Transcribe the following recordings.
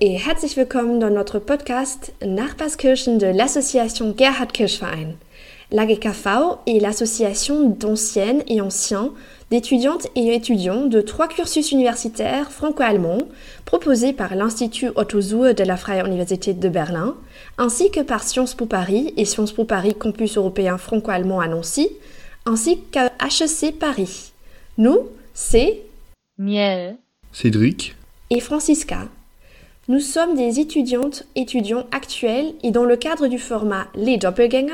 Et herzlich willkommen dans notre podcast Nachbarskirchen de l'association Gerhard Kirchverein. L'AGKV est l'association d'anciennes et anciens, d'étudiantes et étudiants de trois cursus universitaires franco-allemands proposés par l'Institut Otto Suhr de la Freie Universität de Berlin, ainsi que par Sciences Po Paris et Sciences Po Paris Campus européen franco-allemand à Nancy, ainsi qu'à HEC Paris. Nous, c'est Miel, Cédric, et Francisca. Nous sommes des étudiantes, étudiants actuels et dans le cadre du format Les Doppelgänger,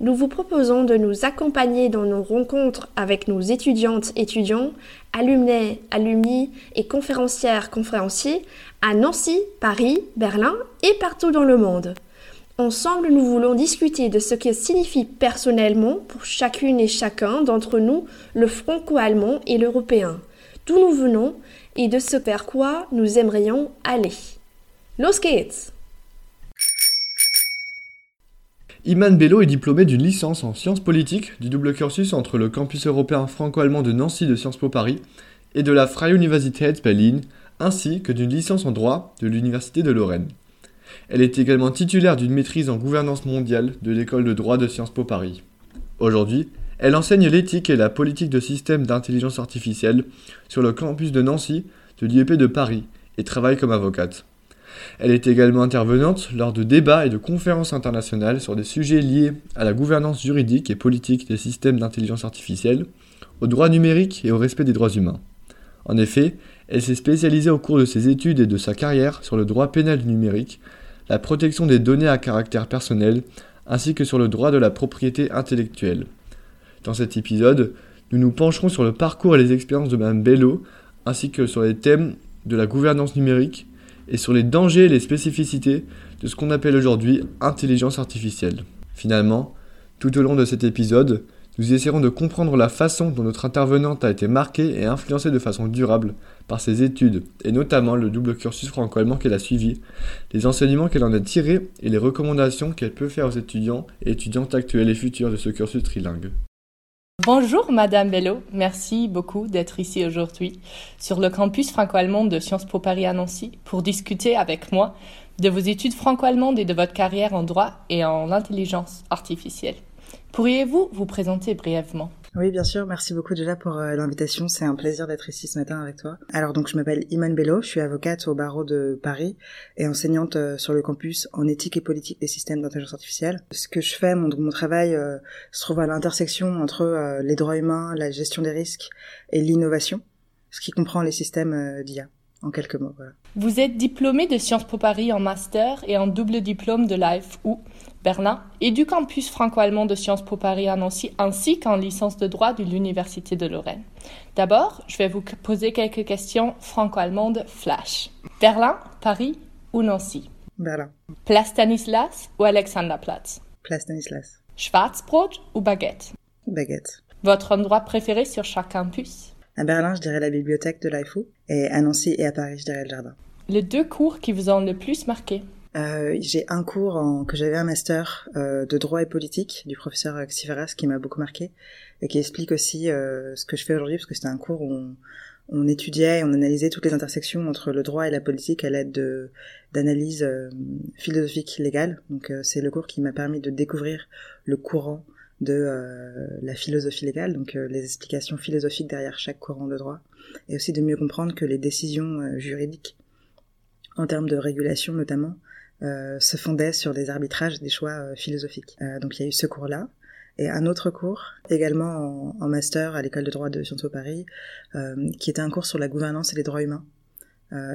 nous vous proposons de nous accompagner dans nos rencontres avec nos étudiantes, étudiants, alumnés, alumni et conférencières, conférenciers à Nancy, Paris, Berlin et partout dans le monde. Ensemble, nous voulons discuter de ce que signifie personnellement pour chacune et chacun d'entre nous le franco-allemand et l'européen, d'où nous venons et de ce vers quoi nous aimerions aller. Los geht's! Iman Bello est diplômé d'une licence en sciences politiques du double cursus entre le campus européen franco-allemand de Nancy de Sciences Po Paris et de la Freie Universität Berlin, ainsi que d'une licence en droit de l'Université de Lorraine. Elle est également titulaire d'une maîtrise en gouvernance mondiale de l'école de droit de Sciences Po Paris. Aujourd'hui, elle enseigne l'éthique et la politique de systèmes d'intelligence artificielle sur le campus de Nancy de l'IEP de Paris et travaille comme avocate. Elle est également intervenante lors de débats et de conférences internationales sur des sujets liés à la gouvernance juridique et politique des systèmes d'intelligence artificielle, au droit numérique et au respect des droits humains. En effet, elle s'est spécialisée au cours de ses études et de sa carrière sur le droit pénal numérique, la protection des données à caractère personnel, ainsi que sur le droit de la propriété intellectuelle. Dans cet épisode, nous nous pencherons sur le parcours et les expériences de Mme Bello, ainsi que sur les thèmes de la gouvernance numérique et sur les dangers et les spécificités de ce qu'on appelle aujourd'hui intelligence artificielle. Finalement, tout au long de cet épisode, nous essaierons de comprendre la façon dont notre intervenante a été marquée et influencée de façon durable par ses études, et notamment le double cursus franco-allemand qu'elle a suivi, les enseignements qu'elle en a tirés et les recommandations qu'elle peut faire aux étudiants et étudiantes actuels et futurs de ce cursus trilingue. Bonjour Madame Bello, merci beaucoup d'être ici aujourd'hui sur le campus franco-allemand de Sciences Po Paris à Nancy pour discuter avec moi de vos études franco-allemandes et de votre carrière en droit et en intelligence artificielle. Pourriez-vous vous présenter brièvement? Oui, bien sûr. Merci beaucoup déjà pour euh, l'invitation. C'est un plaisir d'être ici ce matin avec toi. Alors donc, je m'appelle Iman Bello. Je suis avocate au barreau de Paris et enseignante euh, sur le campus en éthique et politique des systèmes d'intelligence artificielle. Ce que je fais, mon, mon travail euh, se trouve à l'intersection entre les droits humains, la gestion des risques et l'innovation, ce qui comprend les systèmes d'IA en quelques mots. Voilà. Vous êtes diplômé de Sciences Po Paris en master et en double diplôme de l'AFU Berlin et du campus franco-allemand de Sciences Po Paris à Nancy ainsi qu'en licence de droit de l'Université de Lorraine. D'abord, je vais vous poser quelques questions franco-allemandes flash. Berlin, Paris ou Nancy? Berlin. Place Stanislas ou Alexanderplatz Place Stanislas. Schwarzbrot ou baguette? Baguette. Votre endroit préféré sur chaque campus? À Berlin, je dirais la bibliothèque de l'AFU et à Nancy et à Paris, je dirais le jardin. Les deux cours qui vous ont le plus marqué? Euh, j'ai un cours en, que j'avais un master euh, de droit et politique du professeur Xiveras qui m'a beaucoup marqué et qui explique aussi euh, ce que je fais aujourd'hui parce que c'était un cours où on, on, étudiait et on analysait toutes les intersections entre le droit et la politique à l'aide de d'analyses euh, philosophiques légales. Donc euh, c'est le cours qui m'a permis de découvrir le courant de euh, la philosophie légale, donc les explications philosophiques derrière chaque courant de droit, et aussi de mieux comprendre que les décisions juridiques en termes de régulation notamment euh, se fondait sur des arbitrages, des choix euh, philosophiques. Euh, donc il y a eu ce cours-là. Et un autre cours, également en, master à l'école de droit de Sciences Po Paris, qui était un cours sur la gouvernance et les droits humains,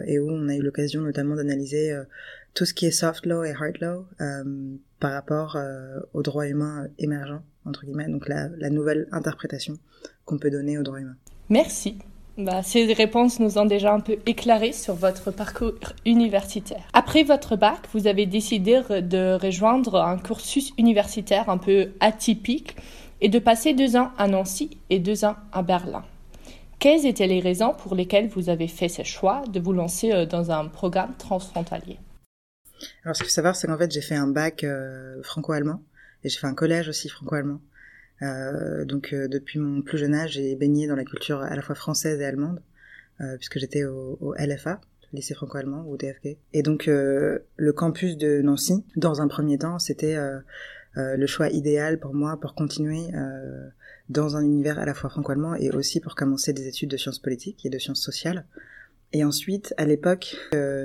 et où on a eu l'occasion notamment d'analyser tout ce qui est soft law et hard law par rapport aux droits humains émergents, entre guillemets, donc la nouvelle interprétation qu'on peut donner aux droits humains. Merci. Bah, ces réponses nous ont déjà un peu éclairé sur votre parcours universitaire. Après votre bac, vous avez décidé de rejoindre un cursus universitaire un peu atypique et de passer deux ans à Nancy et deux ans à Berlin. Quelles étaient les raisons pour lesquelles vous avez fait ce choix de vous lancer euh, dans un programme transfrontalier? Alors, ce qu'il faut savoir, c'est qu'en fait, j'ai fait un bac euh, franco-allemand et j'ai fait un collège aussi franco-allemand. Euh, donc euh, depuis mon plus jeune âge, j'ai baigné dans la culture à la fois française et allemande, euh, puisque j'étais au, au, LFA, lycée franco-allemand ou DFG. Et donc le campus de Nancy, dans un premier temps, c'était le choix idéal pour moi pour continuer dans un univers à la fois franco-allemand et aussi pour commencer des études de sciences politiques et de sciences sociales. Et ensuite, à l'époque,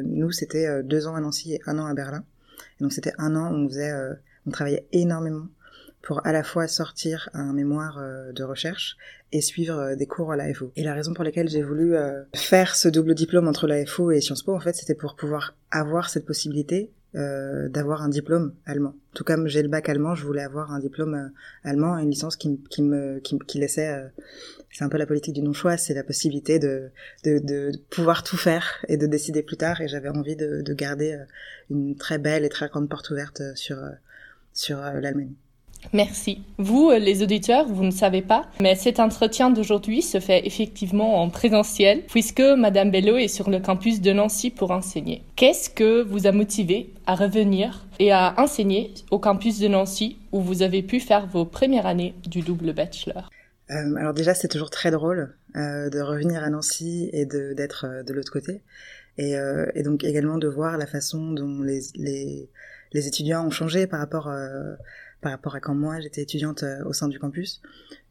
nous, c'était deux ans à Nancy et un an à Berlin. Et donc, c'était un an où on faisait, on travaillait énormément pour à la fois sortir un mémoire de recherche et suivre des cours à la FO. Et la raison pour laquelle j'ai voulu faire ce double diplôme entre la FO et Sciences Po, en fait, c'était pour pouvoir avoir cette possibilité euh, d'avoir un diplôme allemand. Tout comme j'ai le bac allemand, je voulais avoir un diplôme euh, allemand, une licence qui, qui me qui, qui laissait. Euh, c'est un peu la politique du non-choix, c'est la possibilité de, de, de pouvoir tout faire et de décider plus tard. Et j'avais envie de, de garder une très belle et très grande porte ouverte sur sur l'Allemagne. Merci. Vous, euh, les auditeurs, vous ne savez pas, mais cet entretien d'aujourd'hui se fait effectivement en présentiel, puisque Madame Bello est sur le campus de Nancy pour enseigner. Qu'est-ce que vous a motivé à revenir et à enseigner au campus de Nancy, où vous avez pu faire vos premières années du double bachelor? Euh, Alors déjà, c'est toujours très drôle euh, de revenir à Nancy et d'être de, l'autre côté, et, donc également de voir la façon dont les, les, les étudiants ont changé par rapport par rapport à quand moi j'étais étudiante euh, au sein du campus.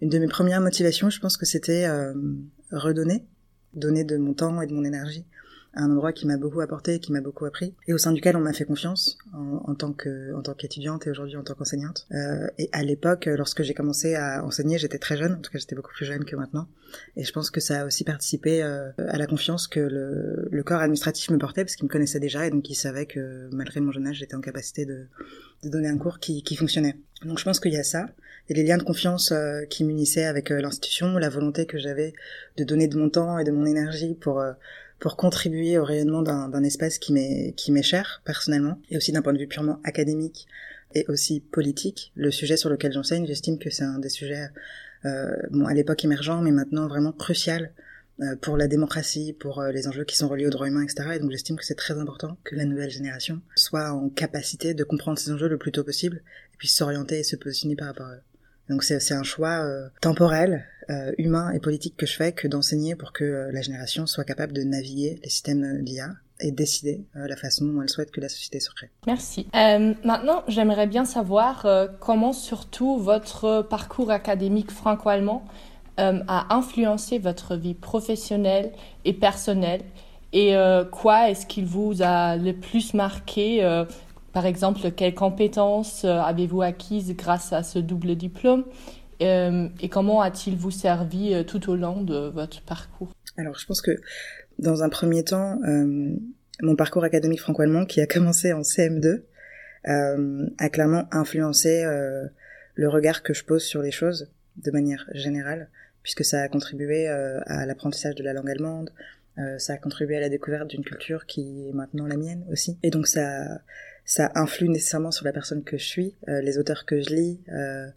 Une de mes premières motivations, je pense que c'était euh, redonner, donner de mon temps et de mon énergie un endroit qui m'a beaucoup apporté, qui m'a beaucoup appris, et au sein duquel on m'a fait confiance en, tant que en qu'étudiante et aujourd'hui en tant qu'enseignante. Euh, et à l'époque, lorsque j'ai commencé à enseigner, j'étais très jeune, en tout cas j'étais beaucoup plus jeune que maintenant, et je pense que ça a aussi participé euh, à la confiance que le, le corps administratif me portait, parce qu'il me connaissait déjà et donc il savait que malgré mon jeune âge, j'étais en capacité de, de donner un cours qui, qui fonctionnait. Donc je pense qu'il y a ça, et les liens de confiance euh, qui m'unissaient avec euh, l'institution, la volonté que j'avais de donner de mon temps et de mon énergie pour euh, pour contribuer au rayonnement d'un espace qui m'est cher personnellement et aussi d'un point de vue purement académique et aussi politique. Le sujet sur lequel j'enseigne, j'estime que c'est un des sujets euh, bon à l'époque émergent, mais maintenant vraiment crucial euh, pour la démocratie, pour euh, les enjeux qui sont reliés aux droits humains, etc. Et donc j'estime que c'est très important que la nouvelle génération soit en capacité de comprendre ces enjeux le plus tôt possible et puis s'orienter et se positionner par rapport à eux. Donc c'est un choix euh, temporel, euh, humain et politique que je fais que d'enseigner pour que euh, la génération soit capable de naviguer les systèmes d'IA et décider la façon dont elle souhaite que la société se crée. Merci. maintenant, j'aimerais bien savoir comment surtout votre parcours académique franco-allemand a influencé votre vie professionnelle et personnelle et quoi est-ce qu'il vous a le plus marqué par exemple, quelles compétences euh, avez-vous acquises grâce à ce double diplôme euh, et comment a-t-il vous servi euh, tout au long de votre parcours? Alors, je pense que dans un premier temps, mon parcours académique franco-allemand, qui a commencé en CM2, a clairement influencé le regard que je pose sur les choses de manière générale, puisque ça a contribué à l'apprentissage de la langue allemande, ça a contribué à la découverte d'une culture qui est maintenant la mienne aussi. Et donc ça, ça influe nécessairement sur la personne que je suis, euh, les auteurs que je lis, euh,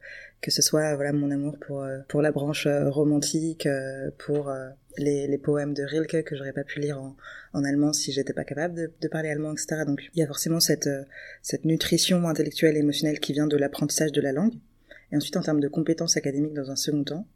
que ce soit voilà mon amour pour euh, pour la branche romantique, pour les, les poèmes de Rilke que j'aurais pas pu lire en, en allemand si j'étais pas capable de, de, parler allemand, etc. Donc il y a forcément cette cette nutrition intellectuelle et émotionnelle qui vient de l'apprentissage de la langue. Et ensuite en termes de compétences académiques dans un second temps,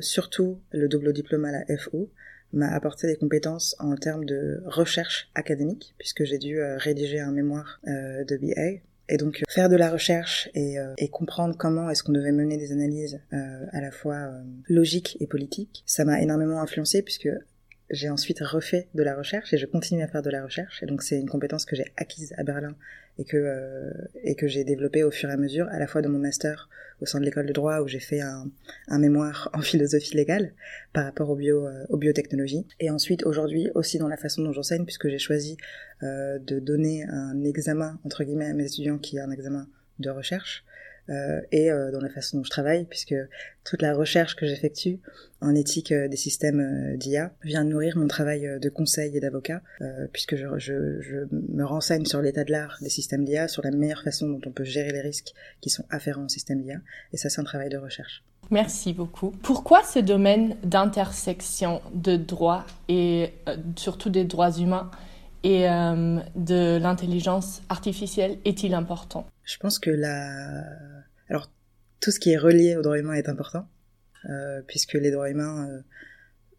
surtout le double diplôme à la FO, m'a apporté des compétences en termes de recherche académique, puisque j'ai dû euh, rédiger un mémoire euh, de BA. Et donc faire de la recherche et, euh, et comprendre comment est-ce qu'on devait mener des analyses à la fois logiques et politiques, ça m'a énormément influencé puisque j'ai ensuite refait de la recherche et je continue à faire de la recherche. Donc c'est une compétence que j'ai acquise à Berlin et que euh, que j'ai développée au fur et à mesure, à la fois de mon master au sein de l'école de droit où j'ai fait un, un, mémoire en philosophie légale par rapport aux bio euh, aux biotechnologies, et ensuite aujourd'hui aussi dans la façon dont j'enseigne puisque j'ai choisi euh, de donner un examen entre guillemets à mes étudiants qui est un examen de recherche et euh, dans la façon dont je travaille, puisque toute la recherche que j'effectue en éthique euh, des systèmes d'IA vient nourrir mon travail de conseil et d'avocat, puisque je, me renseigne sur l'état de l'art des systèmes d'IA, sur la meilleure façon dont on peut gérer les risques qui sont afférents au système d'IA, et ça c'est un travail de recherche. Merci beaucoup. Pourquoi ce domaine d'intersection de droits et surtout des droits humains et euh, de l'intelligence artificielle est-il important? Je pense que la... Alors, tout ce qui est relié aux droits humains est important, euh, puisque les droits humains euh,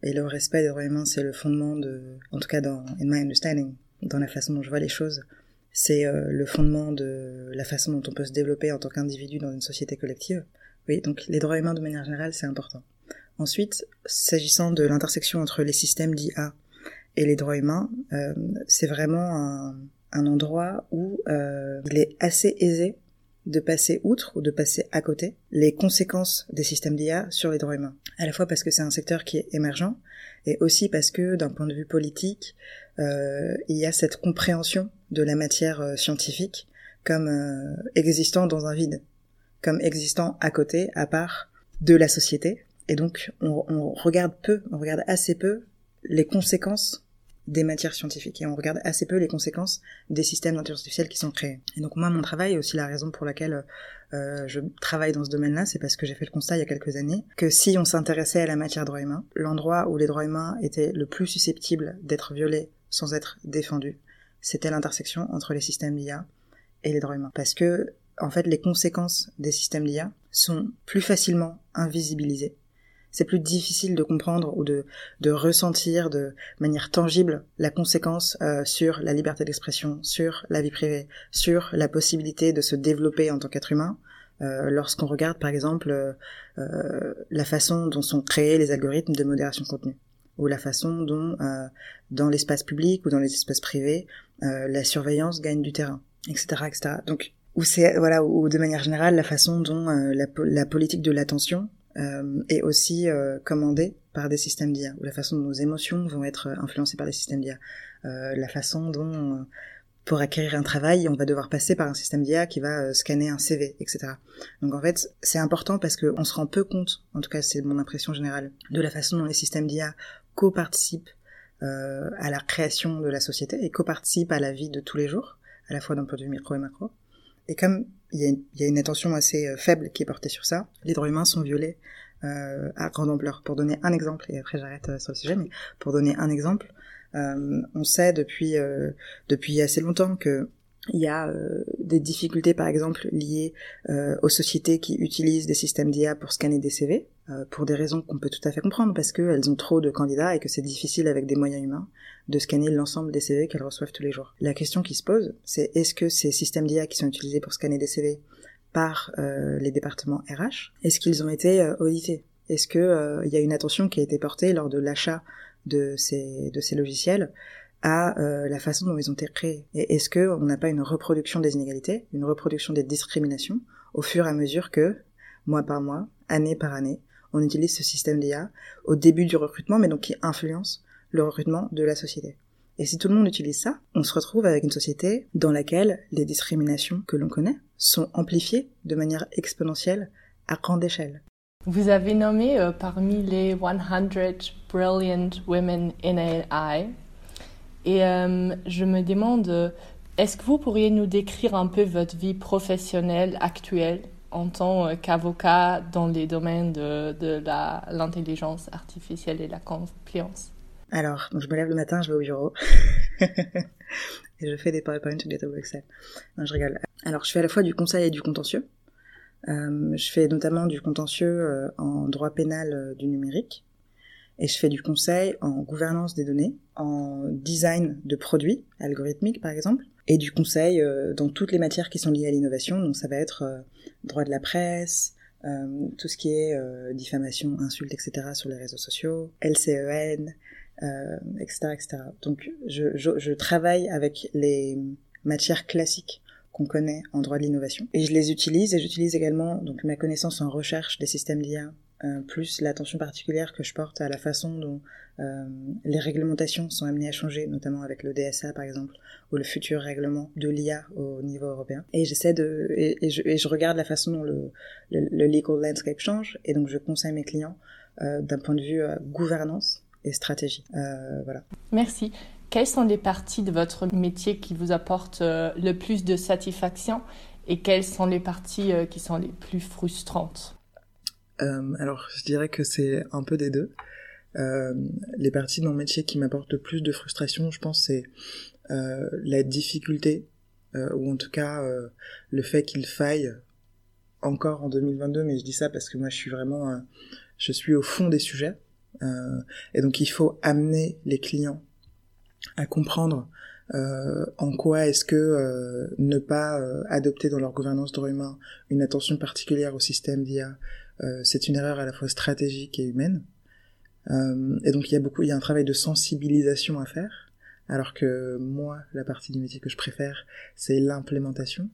Et le respect des droits humains, c'est le fondement de, en tout cas dans in my understanding, dans la façon dont je vois les choses, c'est euh, le fondement de la façon dont on peut se développer en tant qu'individu dans une société collective. Oui, donc les droits humains de manière générale, c'est important. Ensuite, s'agissant de l'intersection entre les systèmes d'IA et les droits humains, c'est vraiment un, un, endroit où euh, il est assez aisé de passer outre ou de passer à côté les conséquences des systèmes d'IA sur les droits humains. À la fois parce que c'est un secteur qui est émergent et aussi parce que d'un point de vue politique, euh, il y a cette compréhension de la matière euh, scientifique comme existant dans un vide, comme existant à côté, à part de la société. Et donc on, on regarde peu, on regarde assez peu les conséquences des matières scientifiques et on regarde assez peu les conséquences des systèmes d'intelligence artificielle qui sont créés. Et donc moi, mon travail, et aussi la raison pour laquelle euh, je travaille dans ce domaine-là, c'est parce que j'ai fait le constat il y a quelques années que si on s'intéressait à la matière droits humains, l'endroit où les droits humains étaient le plus susceptibles d'être violés sans être défendus, c'était l'intersection entre les systèmes d'IA et les droits humains. Parce que, en fait, les conséquences des systèmes d'IA sont plus facilement invisibilisées c'est plus difficile de comprendre ou de, ressentir de manière tangible la conséquence euh, sur la liberté d'expression, sur la vie privée, sur la possibilité de se développer en tant qu'être humain. Euh, lorsqu'on regarde par exemple euh, la façon dont sont créés les algorithmes de modération de contenu ou la façon dont dans l'espace public ou dans les espaces privés la surveillance gagne du terrain, etc., etc. Donc ou c'est voilà ou de manière générale la façon dont la politique de l'attention euh, est aussi euh, commandée par des systèmes d'IA, ou la façon dont nos émotions vont être influencées par des systèmes d'IA, euh, la façon dont euh, pour acquérir un travail, on va devoir passer par un système d'IA qui va euh, scanner un CV, etc. Donc en fait, c'est important parce qu'on se rend peu compte, en tout cas c'est mon impression générale, de la façon dont les systèmes d'IA co-participent euh, à la création de la société et co-participent à la vie de tous les jours, à la fois d'un point de vue micro et macro. Et comme il y, a une, attention assez euh, faible qui est portée sur ça, les droits humains sont violés euh, à grande ampleur. Pour donner un exemple, et après j'arrête euh, sur le sujet, mais pour donner un exemple, on sait depuis assez longtemps que il y a euh, des difficultés, par exemple, liées euh, aux sociétés qui utilisent des systèmes d'IA pour scanner des CV, euh, pour des raisons qu'on peut tout à fait comprendre, parce qu'elles ont trop de candidats et que c'est difficile avec des moyens humains de scanner l'ensemble des CV qu'elles reçoivent tous les jours. La question qui se pose, c'est est-ce que ces systèmes d'IA qui sont utilisés pour scanner des CV par les départements RH, est-ce qu'ils ont été audités? Est-ce que euh, il y a une attention qui a été portée lors de l'achat de ces de ces logiciels à euh, la façon dont ils ont été créés Et est-ce que on n'a pas une reproduction des inégalités, une reproduction des discriminations au fur et à mesure que mois par mois, année par année, on utilise ce système d'IA au début du recrutement, mais donc qui influence le recrutement de la société. Et si tout le monde utilise ça, on se retrouve avec une société dans laquelle les discriminations que l'on connaît sont amplifiées de manière exponentielle à grande échelle. Vous avez nommé euh, parmi les 100 Brilliant Women in AI. Et euh, je me demande, est-ce que vous pourriez nous décrire un peu votre vie professionnelle actuelle en tant euh, qu'avocat dans les domaines de, de l'intelligence artificielle et la compliance Alors, je me lève le matin, je vais au bureau et je fais des PowerPoint ou des tableaux Excel. Non, je rigole. Alors, je fais à la fois du conseil et du contentieux. Euh, je fais notamment du contentieux en droit pénal du numérique et je fais du conseil en gouvernance des données, en design de produits algorithmiques par exemple, et du conseil euh, dans toutes les matières qui sont liées à l'innovation. Donc ça va être euh, droit de la presse, euh, tout ce qui est diffamation, insulte, etc. sur les réseaux sociaux, LCEN, etc., etc. Donc je, je, je travaille avec les matières classiques qu'on connaît en droit de l'innovation. Et je les utilise et j'utilise également donc ma connaissance en recherche des systèmes d'IA euh, plus l'attention particulière que je porte à la façon dont euh, les réglementations sont amenées à changer, notamment avec le DSA par exemple, ou le futur règlement de l'IA au niveau européen. Et j'essaie de et, je, regarde la façon dont le, le, le, legal landscape change, et donc je conseille mes clients euh, d'un point de vue gouvernance et stratégie. Voilà. Merci. Quelles sont les parties de votre métier qui vous apportent le plus de satisfaction et quelles sont les parties qui sont les plus frustrantes? Euh, alors, je dirais que c'est un peu des deux. Euh, les parties de mon métier qui m'apportent le plus de frustration, je pense, c'est euh, la difficulté, euh, ou en tout cas euh, le fait qu'il faille encore en 2022, mais je dis ça parce que moi je suis vraiment, je suis au fond des sujets, et donc il faut amener les clients à comprendre euh, en quoi est-ce que euh, ne pas euh, adopter dans leur gouvernance droit humain une attention particulière au système d'IA, c'est une erreur à la fois stratégique et humaine. et donc il y a beaucoup, il y a un travail de sensibilisation à faire, alors que moi, la partie du métier que je préfère, c'est l'implémentation.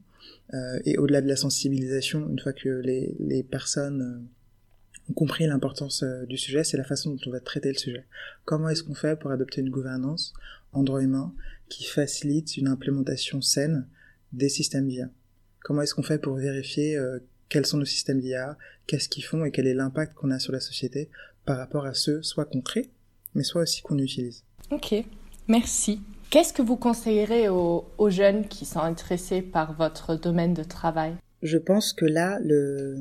et au-delà de la sensibilisation, une fois que les, les personnes ont compris l'importance du sujet, c'est la façon dont on va traiter le sujet. Comment est-ce qu'on fait pour adopter une gouvernance en droit humain qui facilite une implémentation saine des systèmes d'IA. Comment est-ce qu'on fait pour vérifier euh, quels sont nos systèmes d'IA, qu'est-ce qu'ils font et quel est l'impact qu'on a sur la société par rapport à ceux soit qu'on crée, mais soit aussi qu'on utilise. Ok, merci. Qu'est-ce que vous conseillerez aux, aux jeunes qui sont intéressés par votre domaine de travail? Je pense que là, le,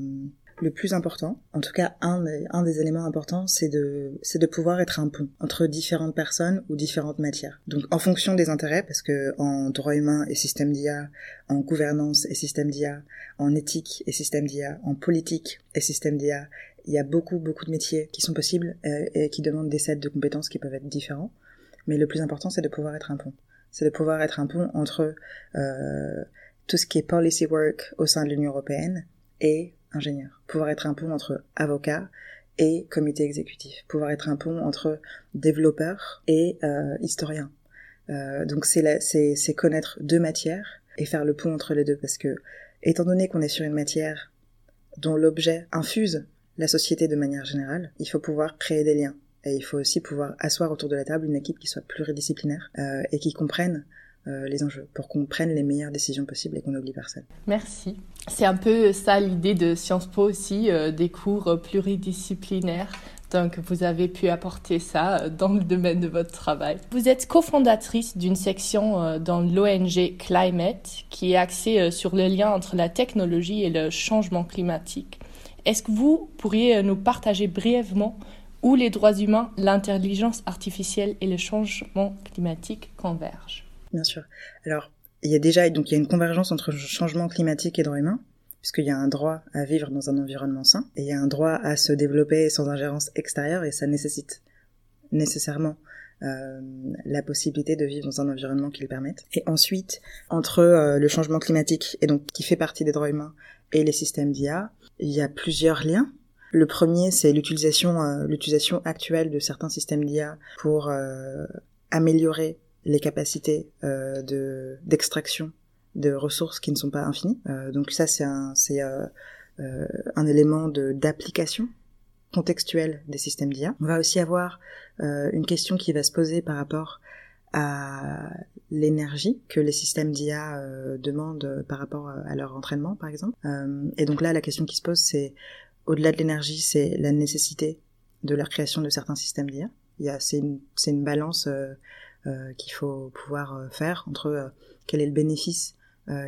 le plus important, en tout cas un, des éléments importants, c'est de, c'est de pouvoir être un pont entre différentes personnes ou différentes matières. Donc en fonction des intérêts, parce que en droit humain et système d'IA, en gouvernance et système d'IA, en éthique et système d'IA, en politique et système d'IA, il y a beaucoup beaucoup de métiers qui sont possibles euh, et qui demandent des sets de compétences qui peuvent être différents. Mais le plus important, c'est de pouvoir être un pont. C'est de pouvoir être un pont entre euh, tout ce qui est policy work au sein de l'Union européenne et ingénieur, pouvoir être un pont entre avocat et comité exécutif, pouvoir être un pont entre développeur et euh, historien. Euh, donc c'est connaître deux matières et faire le pont entre les deux parce que étant donné qu'on est sur une matière dont l'objet infuse la société de manière générale, il faut pouvoir créer des liens. Et il faut aussi pouvoir asseoir autour de la table une équipe qui soit pluridisciplinaire euh, et qui comprenne les enjeux pour qu'on prenne les meilleures décisions possibles et qu'on n'oublie personne. Merci. C'est un peu ça l'idée de Sciences Po aussi, euh, des cours pluridisciplinaires. Donc, vous avez pu apporter ça euh, dans le domaine de votre travail. Vous êtes cofondatrice d'une section dans l'ONG Climate qui est axée sur le lien entre la technologie et le changement climatique. Est-ce que vous pourriez nous partager brièvement où les droits humains, l'intelligence artificielle et le changement climatique convergent? Bien sûr. Alors, il y a déjà donc il y a une convergence entre changement climatique et droit humain, puisqu'il y a un droit à vivre dans un environnement sain, et il y a un droit à se développer sans ingérence extérieure, et ça nécessite nécessairement euh, la possibilité de vivre dans un environnement qui le permette. Et ensuite, entre euh, le changement climatique, et donc qui fait partie des droits humains, et les systèmes d'IA, il y a plusieurs liens. Le premier, c'est l'utilisation euh, l'utilisation actuelle de certains systèmes d'IA pour améliorer les capacités euh, de d'extraction de ressources qui ne sont pas infinies. Euh, donc ça c'est un c'est euh, un élément de d'application contextuelle des systèmes d'IA. On va aussi avoir une question qui va se poser par rapport à l'énergie que les systèmes d'IA demandent par rapport à leur entraînement, par exemple. et donc là, la question qui se pose, c'est au-delà de l'énergie, c'est la nécessité de la création de certains systèmes d'IA. Il y a, c'est une, c'est une balance qu'il faut pouvoir euh, faire entre euh, quel est le bénéfice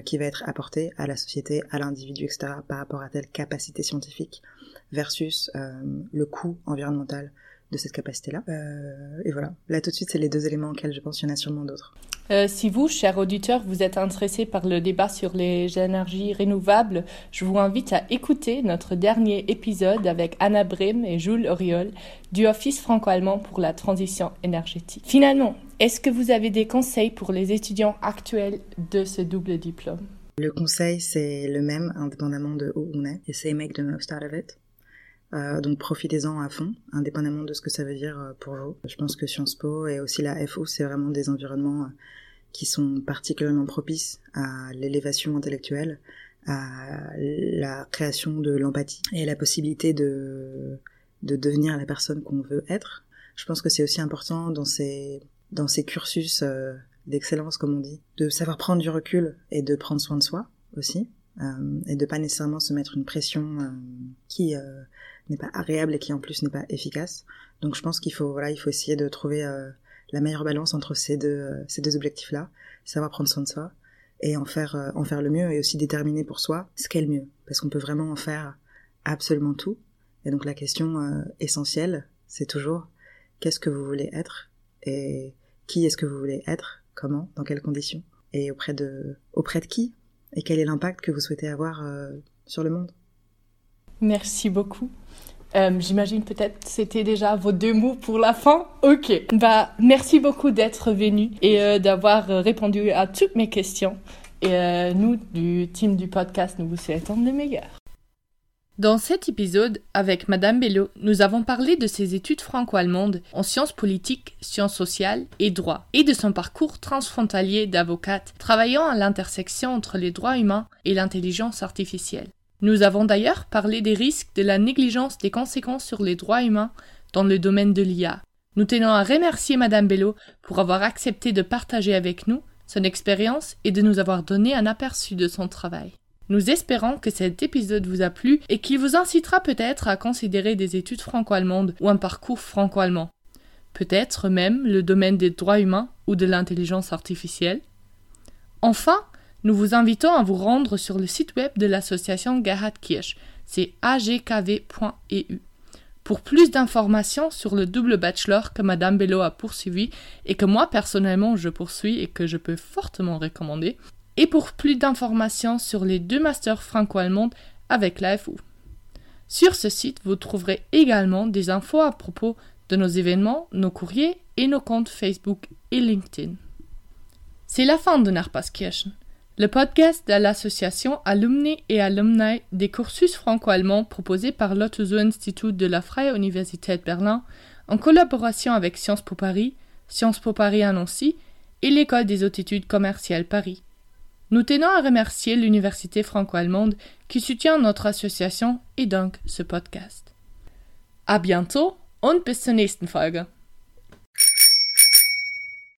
qui va être apporté à la société, à l'individu, etc., par rapport à telle capacité scientifique versus le coût environnemental de cette capacité-là. Euh, et voilà, là tout de suite, c'est les deux éléments auxquels je pense qu'il y en a sûrement d'autres. Euh, si vous, chers auditeurs, vous êtes intéressés par le débat sur les énergies renouvelables, je vous invite à écouter notre dernier épisode avec Anna Brem et Jules Auriol du Office franco-allemand pour la transition énergétique. Finalement, est-ce que vous avez des conseils pour les étudiants actuels de ce double diplôme? Le conseil, c'est le même, indépendamment de où on est. Essayez make the most out of it. Euh, donc profitez-en à fond, indépendamment de ce que ça veut dire euh, pour vous. Je pense que Sciences Po et aussi la FO, c'est vraiment des environnements euh, qui sont particulièrement propices à l'élévation intellectuelle, à la création de l'empathie et la possibilité de, de devenir la personne qu'on veut être. Je pense que c'est aussi important dans ces dans ces cursus euh, d'excellence, comme on dit, de savoir prendre du recul et de prendre soin de soi aussi, euh, et de pas nécessairement se mettre une pression euh, qui n'est pas agréable et qui en plus n'est pas efficace. Donc je pense qu'il faut voilà, il faut essayer de trouver la meilleure balance entre ces deux ces deux objectifs là, savoir prendre soin de soi et en faire en faire le mieux et aussi déterminer pour soi ce qu'est le mieux, parce qu'on peut vraiment en faire absolument tout. Et donc la question essentielle, c'est toujours qu'est-ce que vous voulez être et qui est-ce que vous voulez être, comment, dans quelles conditions, et auprès de, auprès de qui, et quel est l'impact que vous souhaitez avoir euh, sur le monde? Merci beaucoup. Euh, J'imagine peut-être c'était déjà vos deux mots pour la fin. Ok. Bah, merci beaucoup d'être venu et euh, d'avoir répondu à toutes mes questions. Et euh, nous, du team du podcast, nous vous souhaitons le meilleur. Dans cet épisode, avec Madame Bello, nous avons parlé de ses études franco-allemandes en sciences politiques, sciences sociales et droit, et de son parcours transfrontalier d'avocate travaillant à l'intersection entre les droits humains et l'intelligence artificielle. Nous avons d'ailleurs parlé des risques de la négligence des conséquences sur les droits humains dans le domaine de l'IA. Nous tenons à remercier Madame Bello pour avoir accepté de partager avec nous son expérience et de nous avoir donné un aperçu de son travail. Nous espérons que cet épisode vous a plu et qu'il vous incitera peut-être à considérer des études franco-allemandes ou un parcours franco-allemand. Peut-être même le domaine des droits humains ou de l'intelligence artificielle. Enfin, nous vous invitons à vous rendre sur le site web de l'association Gerhard Kirsch, c'est agkv.eu, pour plus d'informations sur le double bachelor que Madame Bello a poursuivi et que moi personnellement je poursuis et que je peux fortement recommander, et pour plus d'informations sur les deux masters franco-allemands avec l'AFU. Sur ce site, vous trouverez également des infos à propos de nos événements, nos courriers et nos comptes Facebook et LinkedIn. C'est la fin de Narpaskirchen, le podcast de l'association Alumni et Alumni des cursus franco-allemands proposé par l'Otto Institut de la Freie Universität Berlin en collaboration avec Sciences Po Paris, Sciences Po Paris à Nancy et l'École des hautes études commerciales Paris. Nous tenons à remercier l'Université franco-allemande qui soutient notre association et donc ce podcast. À bientôt und bis zur nächsten Folge.